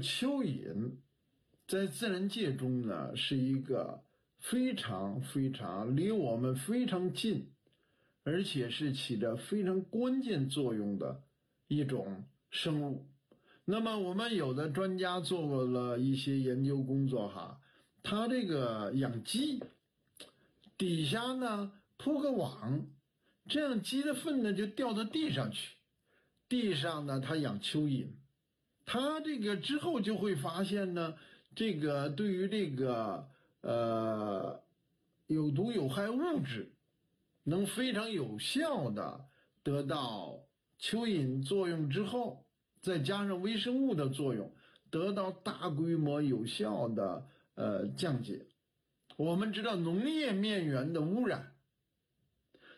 蚯蚓在自然界中呢，是一个非常非常离我们非常近，而且是起着非常关键作用的一种生物。那么，我们有的专家做过了一些研究工作，哈，他这个养鸡底下呢铺个网，这样鸡的粪呢就掉到地上去，地上呢他养蚯蚓。他这个之后就会发现呢，这个对于这个呃有毒有害物质，能非常有效的得到蚯蚓作用之后，再加上微生物的作用，得到大规模有效的呃降解。我们知道农业面源的污染，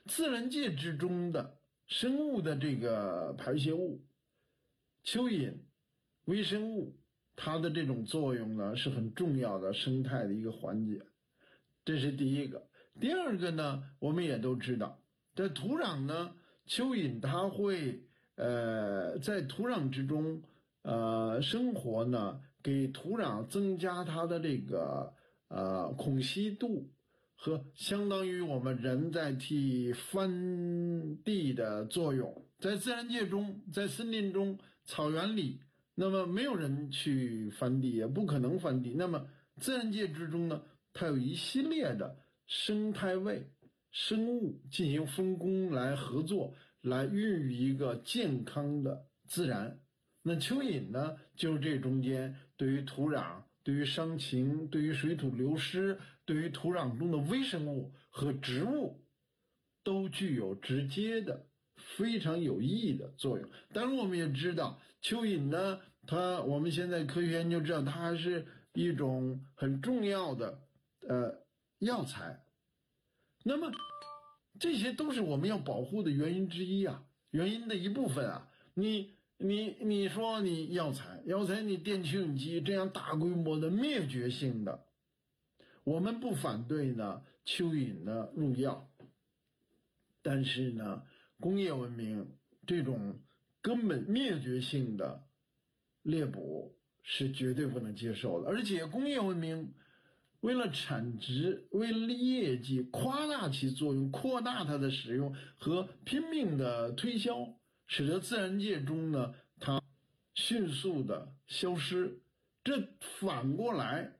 自然界之中的生物的这个排泄物，蚯蚓。微生物它的这种作用呢是很重要的生态的一个环节，这是第一个。第二个呢，我们也都知道，在土壤呢，蚯蚓它会呃在土壤之中呃生活呢，给土壤增加它的这个呃孔隙度和相当于我们人在替翻地的作用。在自然界中，在森林中、草原里。那么没有人去翻地，也不可能翻地。那么自然界之中呢，它有一系列的生态位生物进行分工来合作，来孕育一个健康的自然。那蚯蚓呢，就是这中间对于土壤、对于伤情、对于水土流失、对于土壤中的微生物和植物，都具有直接的。非常有意义的作用。当然，我们也知道蚯蚓呢，它我们现在科学研究知道，它还是一种很重要的呃药材。那么，这些都是我们要保护的原因之一啊，原因的一部分啊。你你你说你药材，药材你电蚯蚓机这样大规模的灭绝性的，我们不反对呢蚯蚓呢入药，但是呢。工业文明这种根本灭绝性的猎捕是绝对不能接受的，而且工业文明为了产值、为了业绩夸大其作用、扩大它的使用和拼命的推销，使得自然界中呢它迅速的消失，这反过来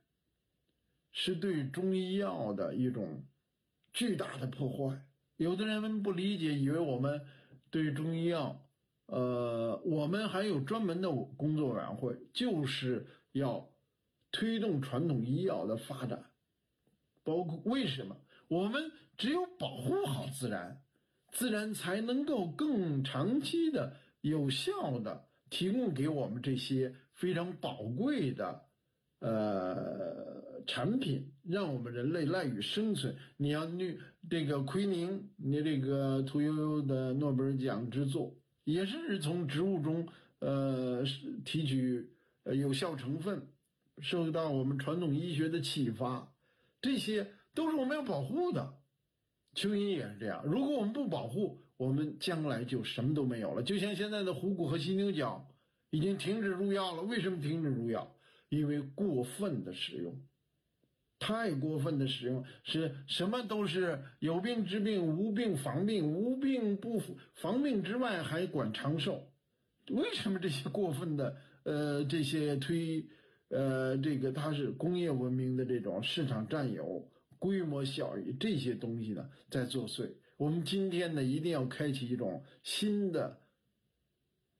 是对中医药的一种巨大的破坏。有的人们不理解，以为我们对中医药，呃，我们还有专门的工作委员会，就是要推动传统医药的发展。包括为什么？我们只有保护好自然，自然才能够更长期的、有效的提供给我们这些非常宝贵的。呃，产品让我们人类赖以生存。你要你这个奎宁，你这个屠呦呦的诺贝尔奖之作，也是从植物中呃提取有效成分，受到我们传统医学的启发，这些都是我们要保护的。蚯蚓也是这样，如果我们不保护，我们将来就什么都没有了。就像现在的虎骨和犀牛角已经停止入药了，为什么停止入药？因为过分的使用，太过分的使用，是什么都是有病治病，无病防病，无病不防病之外还管长寿。为什么这些过分的呃这些推呃这个它是工业文明的这种市场占有、规模效益这些东西呢在作祟？我们今天呢一定要开启一种新的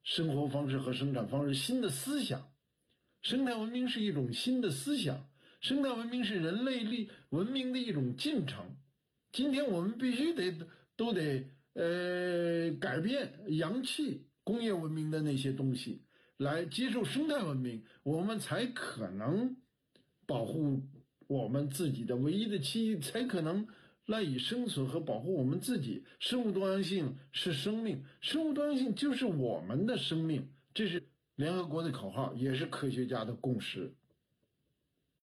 生活方式和生产方式，新的思想。生态文明是一种新的思想，生态文明是人类历文明的一种进程。今天我们必须得都得呃改变洋气工业文明的那些东西，来接受生态文明，我们才可能保护我们自己的唯一的栖，才可能赖以生存和保护我们自己。生物多样性是生命，生物多样性就是我们的生命，这是。联合国的口号也是科学家的共识。